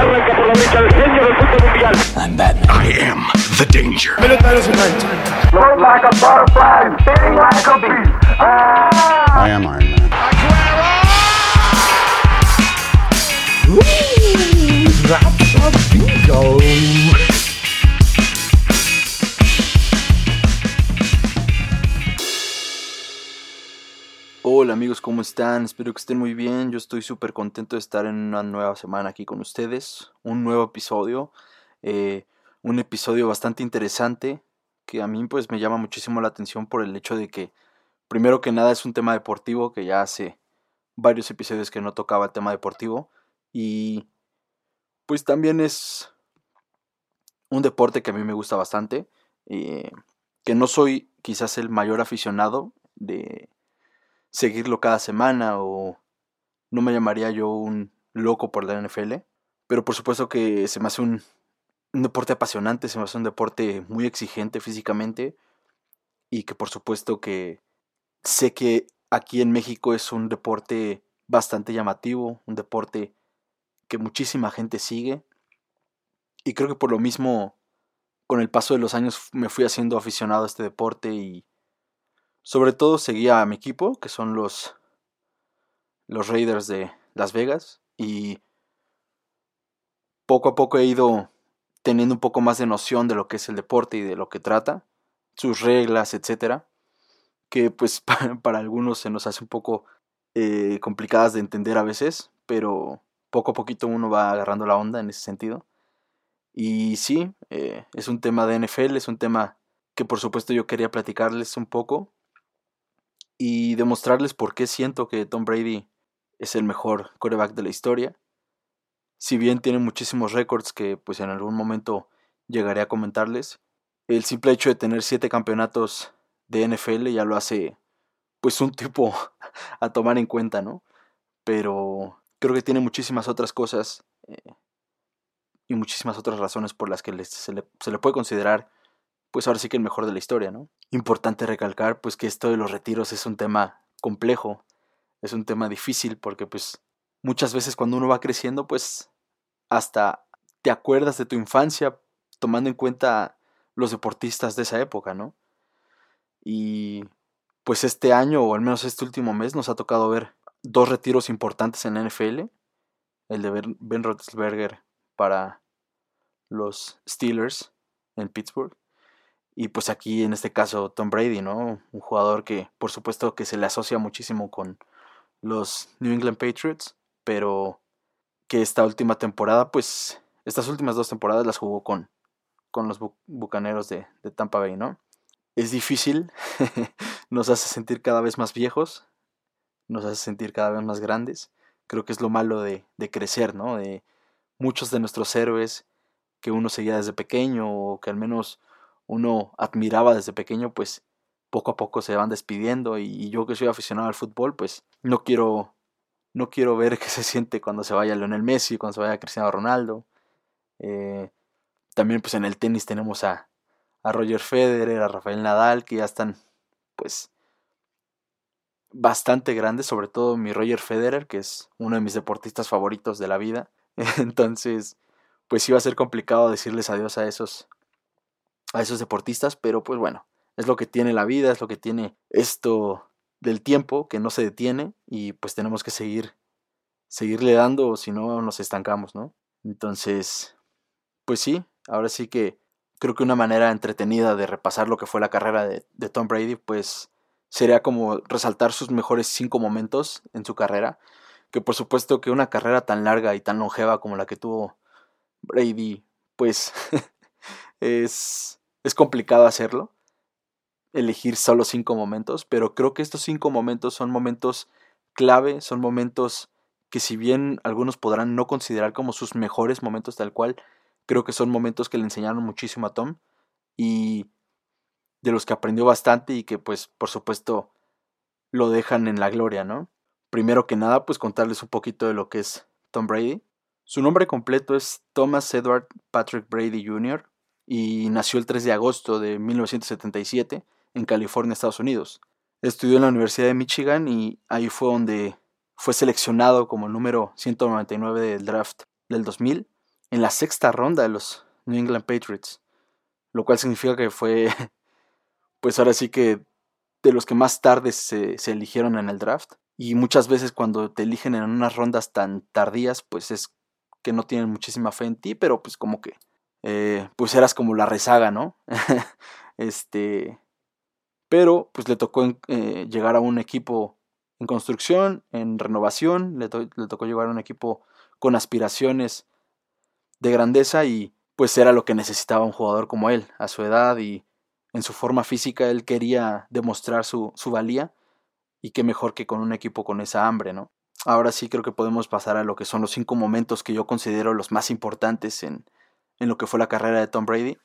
Arranca por la derecha el genio del fútbol mundial. I'm Batman. I am the danger. Float like a butterfly, sting like a bee. Ah! I am Iron Man. Hola amigos, ¿cómo están? Espero que estén muy bien. Yo estoy súper contento de estar en una nueva semana aquí con ustedes. Un nuevo episodio. eh, un episodio bastante interesante que a mí pues me llama muchísimo la atención por el hecho de que primero que nada es un tema deportivo que ya hace varios episodios que no tocaba el tema deportivo y pues también es un deporte que a mí me gusta bastante. eh, que no soy quizás el mayor aficionado de seguirlo cada semana o no me llamaría yo un loco por la NFL, pero por supuesto que se me hace un, deporte apasionante, se me hace un deporte muy exigente físicamente y que por supuesto que sé que aquí en México es un deporte bastante llamativo, un deporte que muchísima gente sigue y creo que por lo mismo con el paso de los años me fui haciendo aficionado a este deporte y sobre todo seguía a mi equipo, que son los, los Raiders de Las Vegas, y poco a poco he ido teniendo un poco más de noción de lo que es el deporte y de lo que trata, sus reglas, etcétera, que pues para, algunos se nos hace un poco eh, complicadas de entender a veces, pero poco a poquito uno va agarrando la onda en ese sentido. Y sí, eh, es un tema de NFL, es un tema que por supuesto yo quería platicarles un poco y demostrarles por qué siento que Tom Brady es el mejor quarterback de la historia. Si bien tiene muchísimos récords que pues en algún momento llegaré a comentarles, el simple hecho de tener siete campeonatos de NFL ya lo hace pues un tipo a tomar en cuenta, ¿no? Pero creo que tiene muchísimas otras cosas eh, y muchísimas otras razones por las que se, le, se le puede considerar pues ahora sí que el mejor de la historia, ¿no? Importante recalcar pues que esto de los retiros es un tema complejo, es un tema difícil porque pues muchas veces cuando uno va creciendo pues hasta te acuerdas de tu infancia tomando en cuenta los deportistas de esa época, ¿no? Y pues este año o al menos este último mes nos ha tocado ver dos retiros importantes en la NFL, el de Ben- Roethlisberger para los Steelers en Pittsburgh y pues aquí en este caso Tom Brady, ¿no? Un jugador que por supuesto que se le asocia muchísimo con los New England Patriots, pero que esta última temporada, pues estas últimas dos temporadas las jugó con, con los Bu- Bucaneros de, de Tampa Bay, ¿no? Es difícil, nos hace sentir cada vez más viejos, nos hace sentir cada vez más grandes. Creo que es lo malo de, de crecer, ¿no? De muchos de nuestros héroes que uno seguía desde pequeño o que al menos uno admiraba desde pequeño, pues poco a poco se van despidiendo y, yo que soy aficionado al fútbol, pues no quiero no quiero ver qué se siente cuando se vaya Lionel Messi, cuando se vaya Cristiano Ronaldo. Eh, también pues en el tenis tenemos a, a Roger Federer, a Rafael Nadal, que ya están pues bastante grandes, sobre todo mi Roger Federer, que es uno de mis deportistas favoritos de la vida. Entonces, pues iba a ser complicado decirles adiós a esos a esos deportistas, pero pues bueno, es lo que tiene la vida, es lo que tiene esto del tiempo que no se detiene y pues tenemos que seguir seguirle dando o si no nos estancamos, ¿no? Entonces, pues sí, ahora sí que creo que una manera entretenida de repasar lo que fue la carrera de, de Tom Brady, pues sería como resaltar sus mejores cinco momentos en su carrera, que por supuesto que una carrera tan larga y tan longeva como la que tuvo Brady, pues es, es complicado hacerlo, elegir solo cinco momentos, pero creo que estos cinco momentos son momentos clave, son momentos que si bien algunos podrán no considerar como sus mejores momentos tal cual, creo que son momentos que le enseñaron muchísimo a Tom y de los que aprendió bastante y que pues por supuesto lo dejan en la gloria, ¿no? Primero que nada, pues contarles un poquito de lo que es Tom Brady. Su nombre completo es Thomas Edward Patrick Brady Jr. y nació el 3 de agosto de 1977 en California, Estados Unidos. Estudió en la Universidad de Michigan y ahí fue donde fue seleccionado como el número 199 del draft del 2000 en la sexta ronda de los New England Patriots, lo cual significa que fue, pues ahora sí que de los que más tarde se, se eligieron en el draft. Y muchas veces cuando te eligen en unas rondas tan tardías, pues es que no tienen muchísima fe en ti, pero pues como que, eh, pues eras como la rezaga, ¿no? este, pero pues le tocó eh, llegar a un equipo en construcción, en renovación, le, tocó llegar a un equipo con aspiraciones de grandeza y pues era lo que necesitaba un jugador como él, a su edad y en su forma física, él quería demostrar su, su valía y qué mejor que con un equipo con esa hambre, ¿no? Ahora sí creo que podemos pasar a lo que son los cinco momentos que yo considero los más importantes en, en lo que fue la carrera de Tom Brady.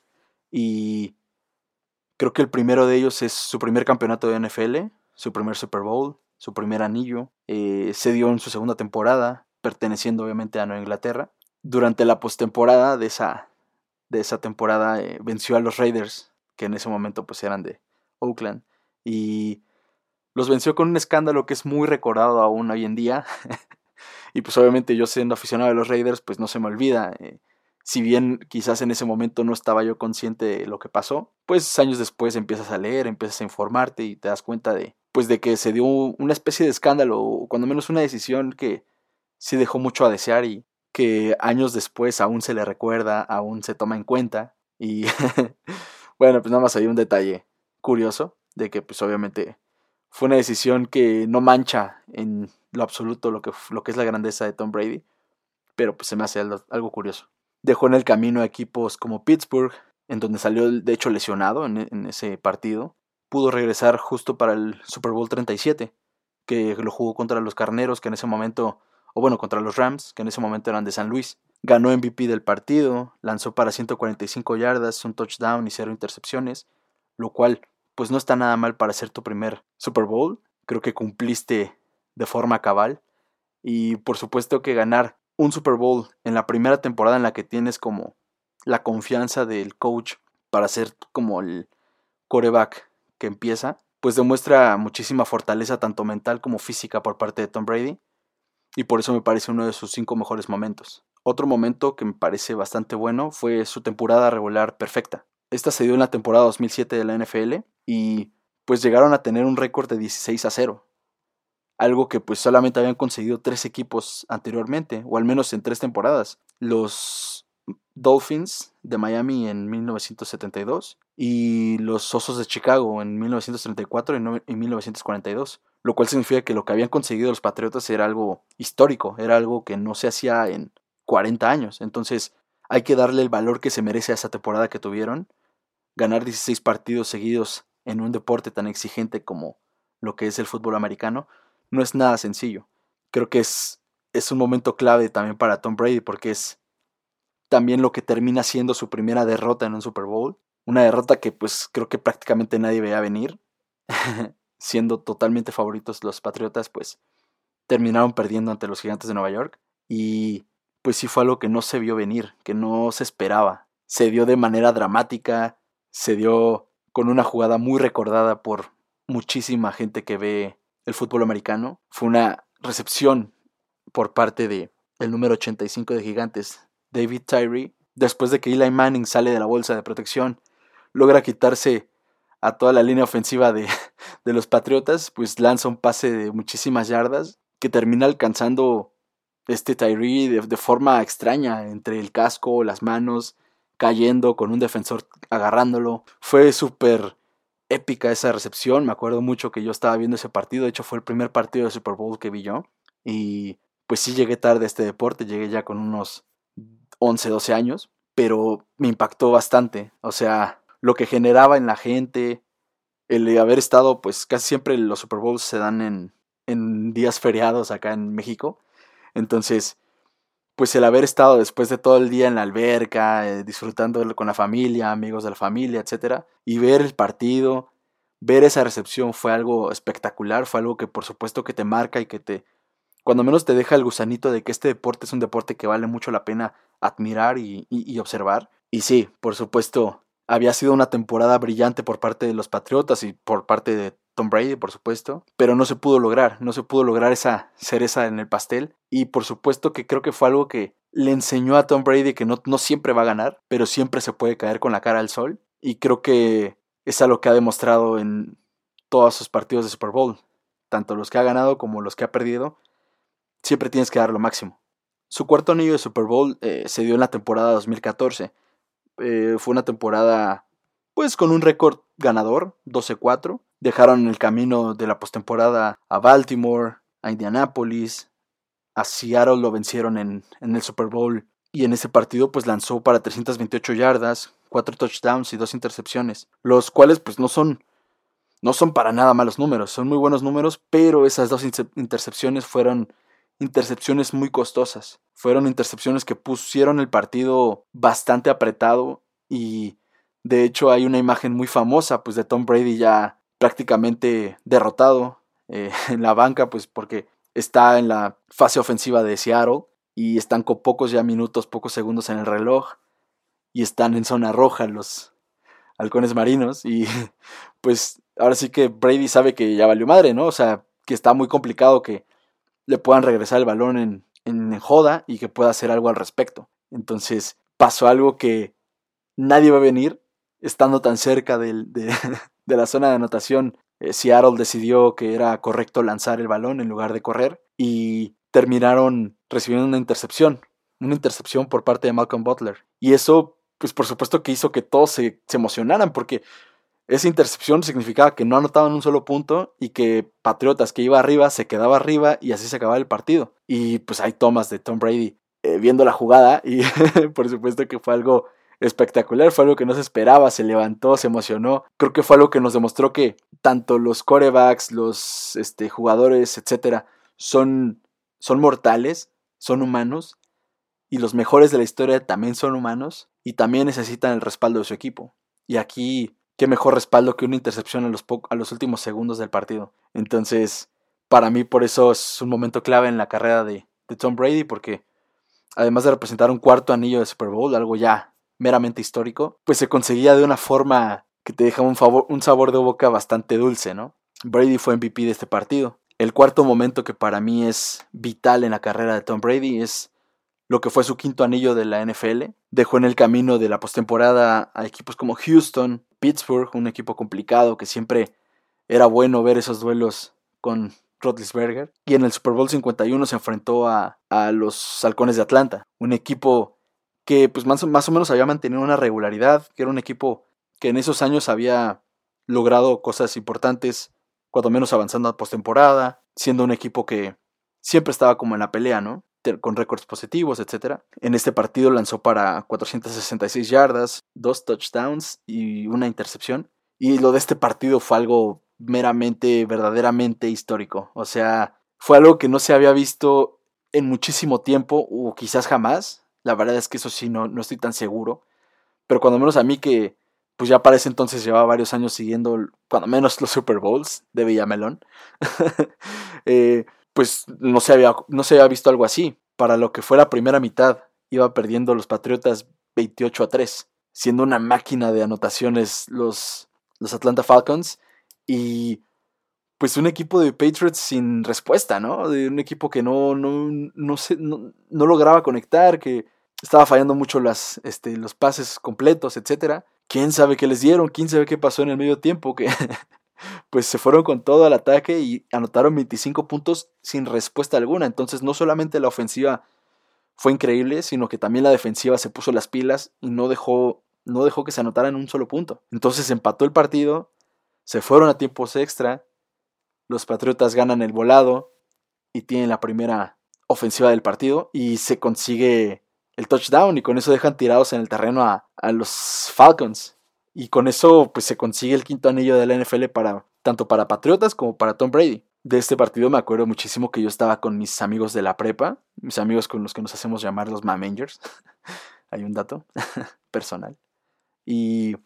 Y creo que el primero de ellos es su primer campeonato de NFL, su primer Super Bowl, su primer anillo. Eh, se dio en su segunda temporada, perteneciendo obviamente a Nueva Inglaterra. Durante la postemporada de esa, de esa temporada eh, venció a los Raiders, que en ese momento pues eran de Oakland. Y los venció con un escándalo que es muy recordado aún hoy en día. y pues obviamente yo siendo aficionado de los Raiders, pues no se me olvida. Eh, si bien quizás en ese momento no estaba yo consciente de lo que pasó, pues años después empiezas a leer, empiezas a informarte y te das cuenta de, pues de que se dio una especie de escándalo, o cuando menos una decisión que sí dejó mucho a desear y que años después aún se le recuerda, aún se toma en cuenta. Y bueno, pues nada más hay un detalle curioso de que pues obviamente fue una decisión que no mancha en lo absoluto lo que, lo que es la grandeza de Tom Brady, pero pues se me hace algo, curioso. Dejó en el camino a equipos como Pittsburgh, en donde salió de hecho lesionado en, ese partido. Pudo regresar justo para el Super Bowl 37, que lo jugó contra los Carneros, que en ese momento, o bueno, contra los Rams, que en ese momento eran de San Luis. Ganó MVP del partido, lanzó para 145 yardas, un touchdown y cero intercepciones, lo cual pues no está nada mal para ser tu primer Super Bowl. Creo que cumpliste de forma cabal. Y por supuesto que ganar un Super Bowl en la primera temporada en la que tienes como la confianza del coach para ser como el coreback que empieza, pues demuestra muchísima fortaleza tanto mental como física por parte de Tom Brady. Y por eso me parece uno de sus cinco mejores momentos. Otro momento que me parece bastante bueno fue su temporada regular perfecta. Esta se dio en la temporada 2007 de la NFL y pues llegaron a tener un récord de 16 a 0. Algo que pues solamente habían conseguido tres equipos anteriormente, o al menos en tres temporadas. Los Dolphins de Miami en 1972 y los Osos de Chicago en 1934 y 1942. Lo cual significa que lo que habían conseguido los Patriotas era algo histórico, era algo que no se hacía en 40 años. Entonces hay que darle el valor que se merece a esa temporada que tuvieron. Ganar 16 partidos seguidos en un deporte tan exigente como lo que es el fútbol americano no es nada sencillo. Creo que es, es un momento clave también para Tom Brady porque es también lo que termina siendo su primera derrota en un Super Bowl. Una derrota que pues creo que prácticamente nadie veía venir. Siendo totalmente favoritos los Patriotas, pues terminaron perdiendo ante los Gigantes de Nueva York. Y pues sí fue algo que no se vio venir, que no se esperaba. Se dio de manera dramática, se dio con una jugada muy recordada por muchísima gente que ve el fútbol americano. Fue una recepción por parte de el número 85 de Gigantes, David Tyree, después de que Eli Manning sale de la bolsa de protección, logra quitarse a toda la línea ofensiva de, de los Patriotas, pues lanza un pase de muchísimas yardas que termina alcanzando este Tyree de, de, forma extraña entre el casco, las manos, cayendo con un defensor agarrándolo. Fue súper épica esa recepción. Me acuerdo mucho que yo estaba viendo ese partido. De hecho, fue el primer partido de Super Bowl que vi yo. Y pues sí llegué tarde a este deporte. Llegué ya con unos 11, 12 años. Pero me impactó bastante. O sea, lo que generaba en la gente. El haber estado, pues casi siempre los Super Bowls se dan en, en días feriados acá en México. Entonces, pues el haber estado después de todo el día en la alberca, eh, disfrutando con la familia, amigos de la familia, etcétera, y ver el partido, ver esa recepción fue algo espectacular, fue algo que por supuesto que te marca y que te, cuando menos te deja el gusanito de que este deporte es un deporte que vale mucho la pena admirar y, y observar. Y sí, por supuesto, había sido una temporada brillante por parte de los Patriotas y por parte de Tom Brady, por supuesto, pero no se pudo lograr, no se pudo lograr esa cereza en el pastel y por supuesto que creo que fue algo que le enseñó a Tom Brady que no, no siempre va a ganar, pero siempre se puede caer con la cara al sol. Y creo que es algo que ha demostrado en todos sus partidos de Super Bowl. Tanto los que ha ganado como los que ha perdido. Siempre tienes que dar lo máximo. Su cuarto anillo de Super Bowl eh, se dio en la temporada 2014. Eh, fue una temporada, pues, con un récord ganador, 12-4. Dejaron el camino de la postemporada a Baltimore, a Indianapolis, a Seattle lo vencieron en, en el Super Bowl. Y en ese partido, pues, lanzó para 328 yardas, 4 touchdowns y 2 intercepciones. Los cuales, pues, no son no son para nada malos números, son muy buenos números, pero esas dos intercepciones fueron intercepciones muy costosas. Fueron intercepciones que pusieron el partido bastante apretado y de hecho hay una imagen muy famosa pues de Tom Brady ya prácticamente derrotado eh, en la banca pues porque está en la fase ofensiva de Seattle y están con pocos ya minutos, pocos segundos en el reloj y están en zona roja los halcones marinos y pues ahora sí que Brady sabe que ya valió madre, ¿no? O sea, que está muy complicado que le puedan regresar el balón en, en joda y que pueda hacer algo al respecto. Entonces pasó algo que nadie va a venir, estando tan cerca de, de, la zona de anotación. Eh, Seattle decidió que era correcto lanzar el balón en lugar de correr y terminaron recibiendo una intercepción, una intercepción por parte de Malcolm Butler. Y eso, pues por supuesto que hizo que todos se, emocionaran porque esa intercepción significaba que no anotaban un solo punto y que Patriotas que iba arriba se quedaba arriba y así se acababa el partido. Y pues hay tomas de Tom Brady eh, viendo la jugada y por supuesto que fue algo espectacular, fue algo que no se esperaba, se levantó, se emocionó. Creo que fue algo que nos demostró que tanto los corebacks, los este, jugadores, etcétera, son, son mortales, son humanos y los mejores de la historia también son humanos y también necesitan el respaldo de su equipo. Y aquí qué mejor respaldo que una intercepción a los, a los últimos segundos del partido. Entonces, para mí por eso es un momento clave en la carrera de, Tom Brady, porque además de representar un cuarto anillo de Super Bowl, algo ya meramente histórico, pues se conseguía de una forma que te deja un, sabor de boca bastante dulce, ¿no? Brady fue MVP de este partido. El cuarto momento que para mí es vital en la carrera de Tom Brady es lo que fue su quinto anillo de la NFL. Dejó en el camino de la postemporada a equipos como Houston, Pittsburgh, un equipo complicado que siempre era bueno ver esos duelos con Rotlisberger. Y en el Super Bowl 51 se enfrentó a, a los Halcones de Atlanta, un equipo que pues más, más o menos había mantenido una regularidad, que era un equipo que en esos años había logrado cosas importantes, cuando menos avanzando a postemporada, siendo un equipo que siempre estaba como en la pelea, ¿no? con récords positivos, etc. En este partido lanzó para 466 yardas, dos touchdowns y una intercepción. Y lo de este partido fue algo meramente, verdaderamente histórico. O sea, fue algo que no se había visto en muchísimo tiempo o quizás jamás. La verdad es que eso sí, no, no estoy tan seguro. Pero cuando menos a mí que, pues ya para ese entonces llevaba varios años siguiendo, cuando menos los Super Bowls de Villamelón. eh, pues no se, había, no se había visto algo así. Para lo que fue la primera mitad, iba perdiendo los Patriotas 28 a 3, siendo una máquina de anotaciones los, los Atlanta Falcons y pues un equipo de Patriots sin respuesta, ¿no? De un equipo que no, no, no, se, no, no lograba conectar, que estaba fallando mucho las, este, los pases completos, etc. ¿Quién sabe qué les dieron? ¿Quién sabe qué pasó en el medio tiempo? Que pues se fueron con todo al ataque y anotaron 25 puntos sin respuesta alguna. Entonces no solamente la ofensiva fue increíble, sino que también la defensiva se puso las pilas y no dejó, no dejó que se anotaran un solo punto. Entonces empató el partido, se fueron a tiempos extra, los Patriotas ganan el volado y tienen la primera ofensiva del partido y se consigue el touchdown y con eso dejan tirados en el terreno a, a los Falcons. Y con eso pues se consigue el quinto anillo de la NFL para tanto para Patriotas como para Tom Brady. De este partido me acuerdo muchísimo que yo estaba con mis amigos de la prepa, mis amigos con los que nos hacemos llamar los Mamangers. Hay un dato personal. Y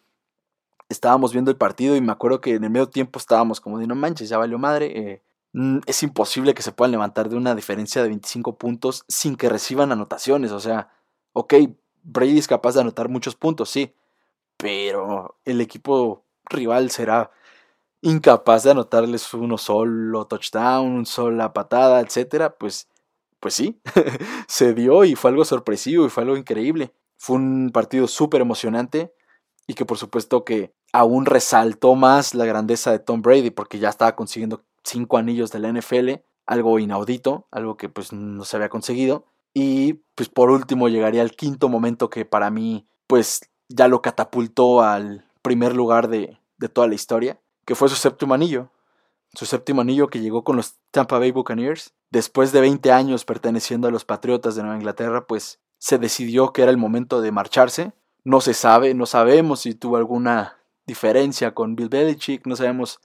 estábamos viendo el partido y me acuerdo que en el medio tiempo estábamos como de no manches, ya valió madre. Eh, mm, es imposible que se puedan levantar de una diferencia de 25 puntos sin que reciban anotaciones. O sea, ok, Brady es capaz de anotar muchos puntos, sí, pero el equipo rival será incapaz de anotarles uno solo touchdown, una sola patada, etcétera, pues pues sí, se dio y fue algo sorpresivo y fue algo increíble. Fue un partido súper emocionante y que por supuesto que aún resaltó más la grandeza de Tom Brady porque ya estaba consiguiendo cinco anillos de la NFL, algo inaudito, algo que pues no se había conseguido. Y pues por último llegaría el quinto momento que para mí pues ya lo catapultó al primer lugar de, de toda la historia, que fue su séptimo anillo. Su séptimo anillo que llegó con los Tampa Bay Buccaneers. Después de 20 años perteneciendo a los Patriotas de Nueva Inglaterra, pues se decidió que era el momento de marcharse. No se sabe, no sabemos si tuvo alguna diferencia con Bill Belichick, no sabemos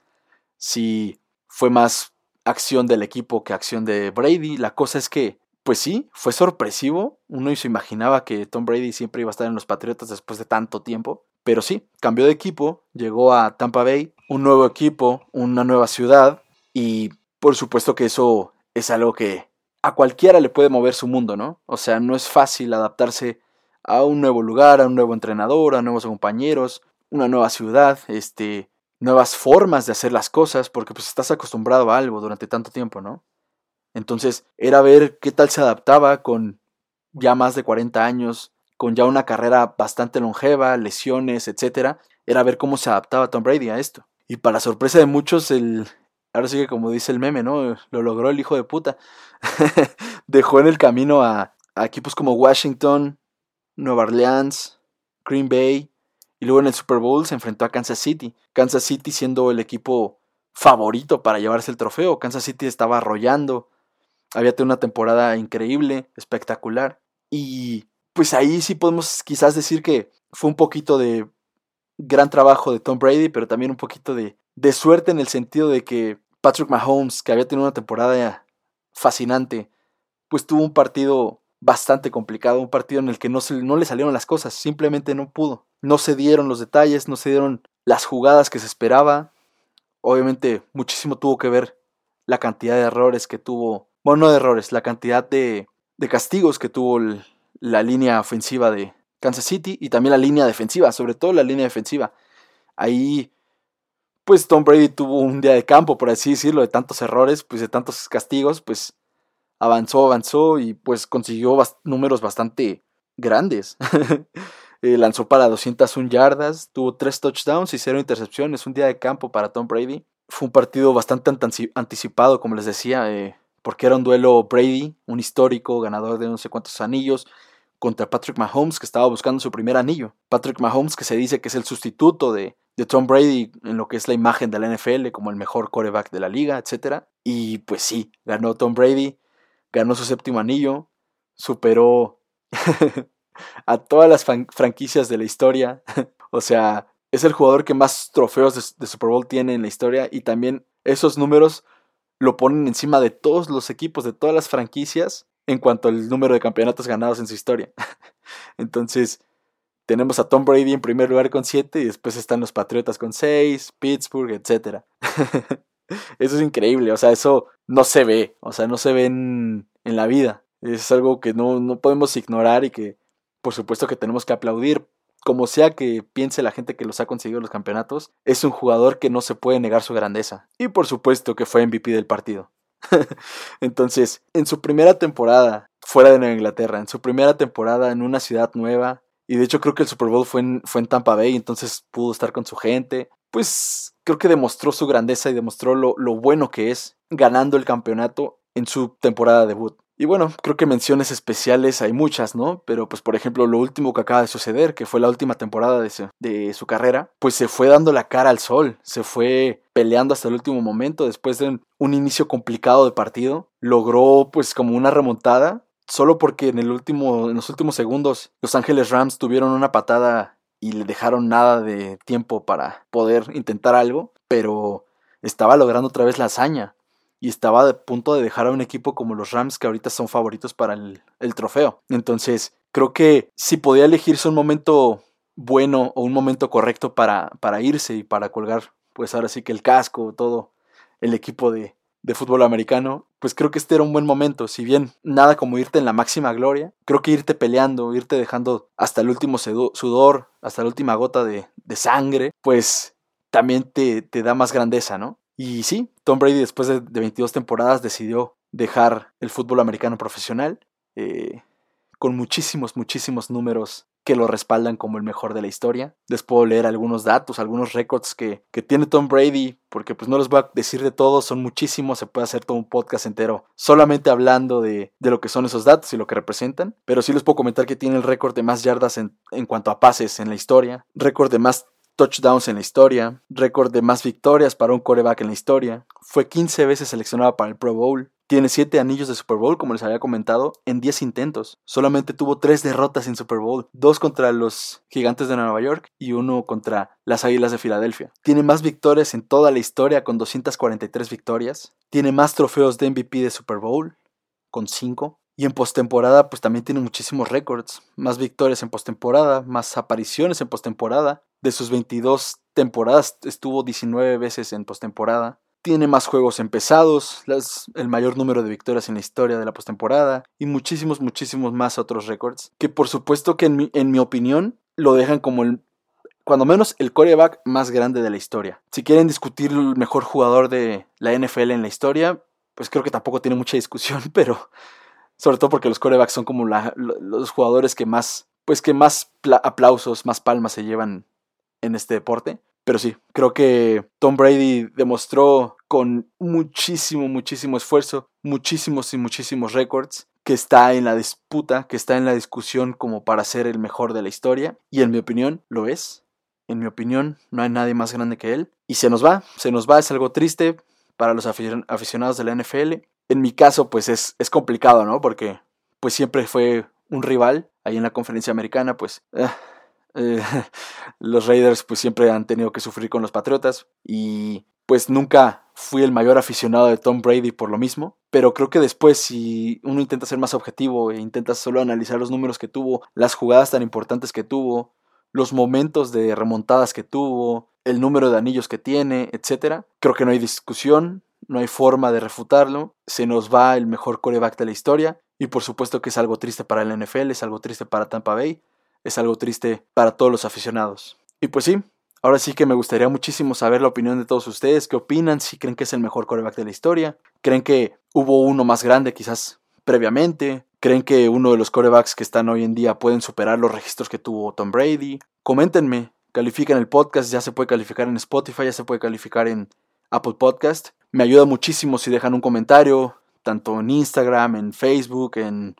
si fue más acción del equipo que acción de Brady. La cosa es que, pues sí, fue sorpresivo. Uno se imaginaba que Tom Brady siempre iba a estar en los Patriotas después de tanto tiempo. Pero sí, cambió de equipo, llegó a Tampa Bay, un nuevo equipo, una nueva ciudad y por supuesto que eso es algo que a cualquiera le puede mover su mundo, ¿no? O sea, no es fácil adaptarse a un nuevo lugar, a un nuevo entrenador, a nuevos compañeros, una nueva ciudad, este, nuevas formas de hacer las cosas, porque pues estás acostumbrado a algo durante tanto tiempo, ¿no? Entonces, era ver qué tal se adaptaba con ya más de 40 años, con ya una carrera bastante longeva, lesiones, etcétera, era ver cómo se adaptaba Tom Brady a esto. Y para sorpresa de muchos, el, ahora sí que como dice el meme, ¿no? Lo logró el hijo de puta. Dejó en el camino a, a, equipos como Washington, Nueva Orleans, Green Bay, y luego en el Super Bowl se enfrentó a Kansas City. Kansas City siendo el equipo favorito para llevarse el trofeo. Kansas City estaba arrollando. Había tenido una temporada increíble, espectacular. Y pues ahí sí podemos quizás decir que fue un poquito de gran trabajo de Tom Brady, pero también un poquito de, de suerte en el sentido de que Patrick Mahomes, que había tenido una temporada fascinante, pues tuvo un partido bastante complicado, un partido en el que no, se, no le salieron las cosas, simplemente no pudo. No se dieron los detalles, no se dieron las jugadas que se esperaba. Obviamente muchísimo tuvo que ver la cantidad de errores que tuvo, bueno, no de errores, la cantidad de, castigos que tuvo la línea ofensiva de Kansas City y también la línea defensiva, sobre todo la línea defensiva. Ahí, pues Tom Brady tuvo un día de campo, por así decirlo, de tantos errores, pues de tantos castigos, pues avanzó, avanzó y pues consiguió números bastante grandes. Eh, lanzó para 201 yardas, tuvo 3 touchdowns y 0 intercepciones, un día de campo para Tom Brady. Fue un partido bastante anticipado, como les decía, eh, porque era un duelo Brady, un histórico, ganador de no sé cuántos anillos, contra Patrick Mahomes, que estaba buscando su primer anillo. Patrick Mahomes, que se dice que es el sustituto de, de Tom Brady en lo que es la imagen de la NFL como el mejor quarterback de la liga, etc. Y pues sí, ganó Tom Brady, ganó su séptimo anillo, superó a todas las franquicias de la historia. o sea, es el jugador que más trofeos de Super Bowl tiene en la historia y también esos números lo ponen encima de todos los equipos, de todas las franquicias, en cuanto al número de campeonatos ganados en su historia. Entonces, tenemos a Tom Brady en primer lugar con 7 y después están los Patriotas con 6, Pittsburgh, etc. eso es increíble, o sea, eso no se ve, o sea, no se ve en, en la vida. Es algo que no, no podemos ignorar y que por supuesto que tenemos que aplaudir como sea que piense la gente que los ha conseguido los campeonatos, es un jugador que no se puede negar su grandeza. Y por supuesto que fue MVP del partido. Entonces, en su primera temporada fuera de Nueva Inglaterra, en su primera temporada en una ciudad nueva, y de hecho creo que el Super Bowl fue en, Tampa Bay, entonces pudo estar con su gente, pues creo que demostró su grandeza y demostró lo, lo bueno que es ganando el campeonato en su temporada debut. Y bueno, creo que menciones especiales hay muchas, ¿no? Pero pues por ejemplo lo último que acaba de suceder, que fue la última temporada de su, carrera, pues se fue dando la cara al sol, se fue peleando hasta el último momento, después de un, un inicio complicado de partido, logró pues como una remontada, solo porque en, el último, en los últimos segundos Los Ángeles Rams tuvieron una patada y le dejaron nada de tiempo para poder intentar algo, pero estaba logrando otra vez la hazaña y estaba a punto de dejar a un equipo como los Rams que ahorita son favoritos para el, trofeo. Entonces, creo que si podía elegirse un momento bueno o un momento correcto para, para irse y para colgar, pues ahora sí que el casco, todo el equipo de, de fútbol americano, pues creo que este era un buen momento. Si bien nada como irte en la máxima gloria, creo que irte peleando, irte dejando hasta el último sudor, hasta la última gota de, de sangre, pues también te, te da más grandeza, ¿no? Y sí, Tom Brady después de, 22 temporadas decidió dejar el fútbol americano profesional, eh, con muchísimos, muchísimos números que lo respaldan como el mejor de la historia. Les puedo leer algunos datos, algunos récords que, que, tiene Tom Brady, porque pues no les voy a decir de todos, son muchísimos, se puede hacer todo un podcast entero solamente hablando de, de lo que son esos datos y lo que representan. Pero sí les puedo comentar que tiene el récord de más yardas en, en cuanto a pases en la historia, récord de más touchdowns en la historia, récord de más victorias para un coreback en la historia, fue 15 veces seleccionado para el Pro Bowl, tiene 7 anillos de Super Bowl, como les había comentado, en 10 intentos. Solamente tuvo 3 derrotas en Super Bowl, 2 contra los Gigantes de Nueva York y 1 contra las Águilas de Filadelfia. Tiene más victorias en toda la historia con 243 victorias. Tiene más trofeos de MVP de Super Bowl, con 5. Y en postemporada, pues también tiene muchísimos récords. Más victorias en postemporada, más apariciones en postemporada. De sus 22 temporadas, estuvo 19 veces en postemporada tiene más juegos empezados, el mayor número de victorias en la historia de la postemporada y muchísimos, muchísimos más otros récords que por supuesto que en mi, en mi opinión lo dejan como el, cuando menos el coreback más grande de la historia. Si quieren discutir el mejor jugador de la NFL en la historia, pues creo que tampoco tiene mucha discusión, pero sobre todo porque los corebacks son como los jugadores que más, pues que más aplausos, más palmas se llevan en este deporte. Pero sí, creo que Tom Brady demostró con muchísimo, muchísimo esfuerzo, muchísimos y muchísimos récords, que está en la disputa, que está en la discusión como para ser el mejor de la historia. Y en mi opinión, lo es. En mi opinión, no hay nadie más grande que él. Y se nos va, se nos va, es algo triste para los aficionados de la NFL. En mi caso, pues es, es complicado, ¿no? Porque pues siempre fue un rival ahí en la conferencia americana, pues... Eh, eh, los Raiders pues siempre han tenido que sufrir con los Patriotas y pues nunca fui el mayor aficionado de Tom Brady por lo mismo, pero creo que después si uno intenta ser más objetivo e intenta solo analizar los números que tuvo, las jugadas tan importantes que tuvo, los momentos de remontadas que tuvo, el número de anillos que tiene, etcétera, creo que no hay discusión, no hay forma de refutarlo, se nos va el mejor coreback de la historia y por supuesto que es algo triste para el NFL, es algo triste para Tampa Bay, es algo triste para todos los aficionados. Y pues sí, ahora sí que me gustaría muchísimo saber la opinión de todos ustedes, qué opinan, si creen que es el mejor coreback de la historia, creen que hubo uno más grande quizás previamente, creen que uno de los corebacks que están hoy en día pueden superar los registros que tuvo Tom Brady. Coméntenme, califiquen el podcast, ya se puede calificar en Spotify, ya se puede calificar en Apple Podcast. Me ayuda muchísimo si dejan un comentario, tanto en Instagram, en Facebook, en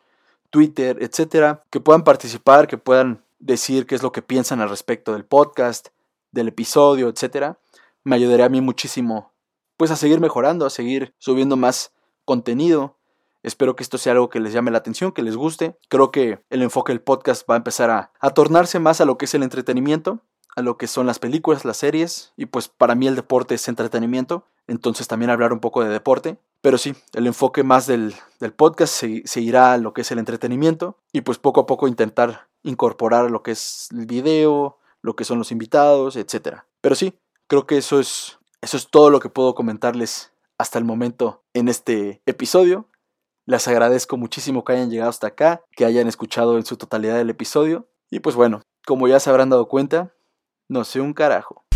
Twitter, etcétera, que puedan participar, que puedan decir qué es lo que piensan al respecto del podcast, del episodio, etcétera. Me ayudaría a mí muchísimo, pues a seguir mejorando, a seguir subiendo más contenido. Espero que esto sea algo que les llame la atención, que les guste. Creo que el enfoque del podcast va a empezar a, a tornarse más a lo que es el entretenimiento, a lo que son las películas, las series, y pues para mí el deporte es entretenimiento, entonces también hablar un poco de deporte. Pero sí, el enfoque más del, podcast se, irá a lo que es el entretenimiento y pues poco a poco intentar incorporar lo que es el video, lo que son los invitados, etc. Pero sí, creo que eso es, eso es todo lo que puedo comentarles hasta el momento en este episodio. Les agradezco muchísimo que hayan llegado hasta acá, que hayan escuchado en su totalidad el episodio. Y pues bueno, como ya se habrán dado cuenta, no sé un carajo.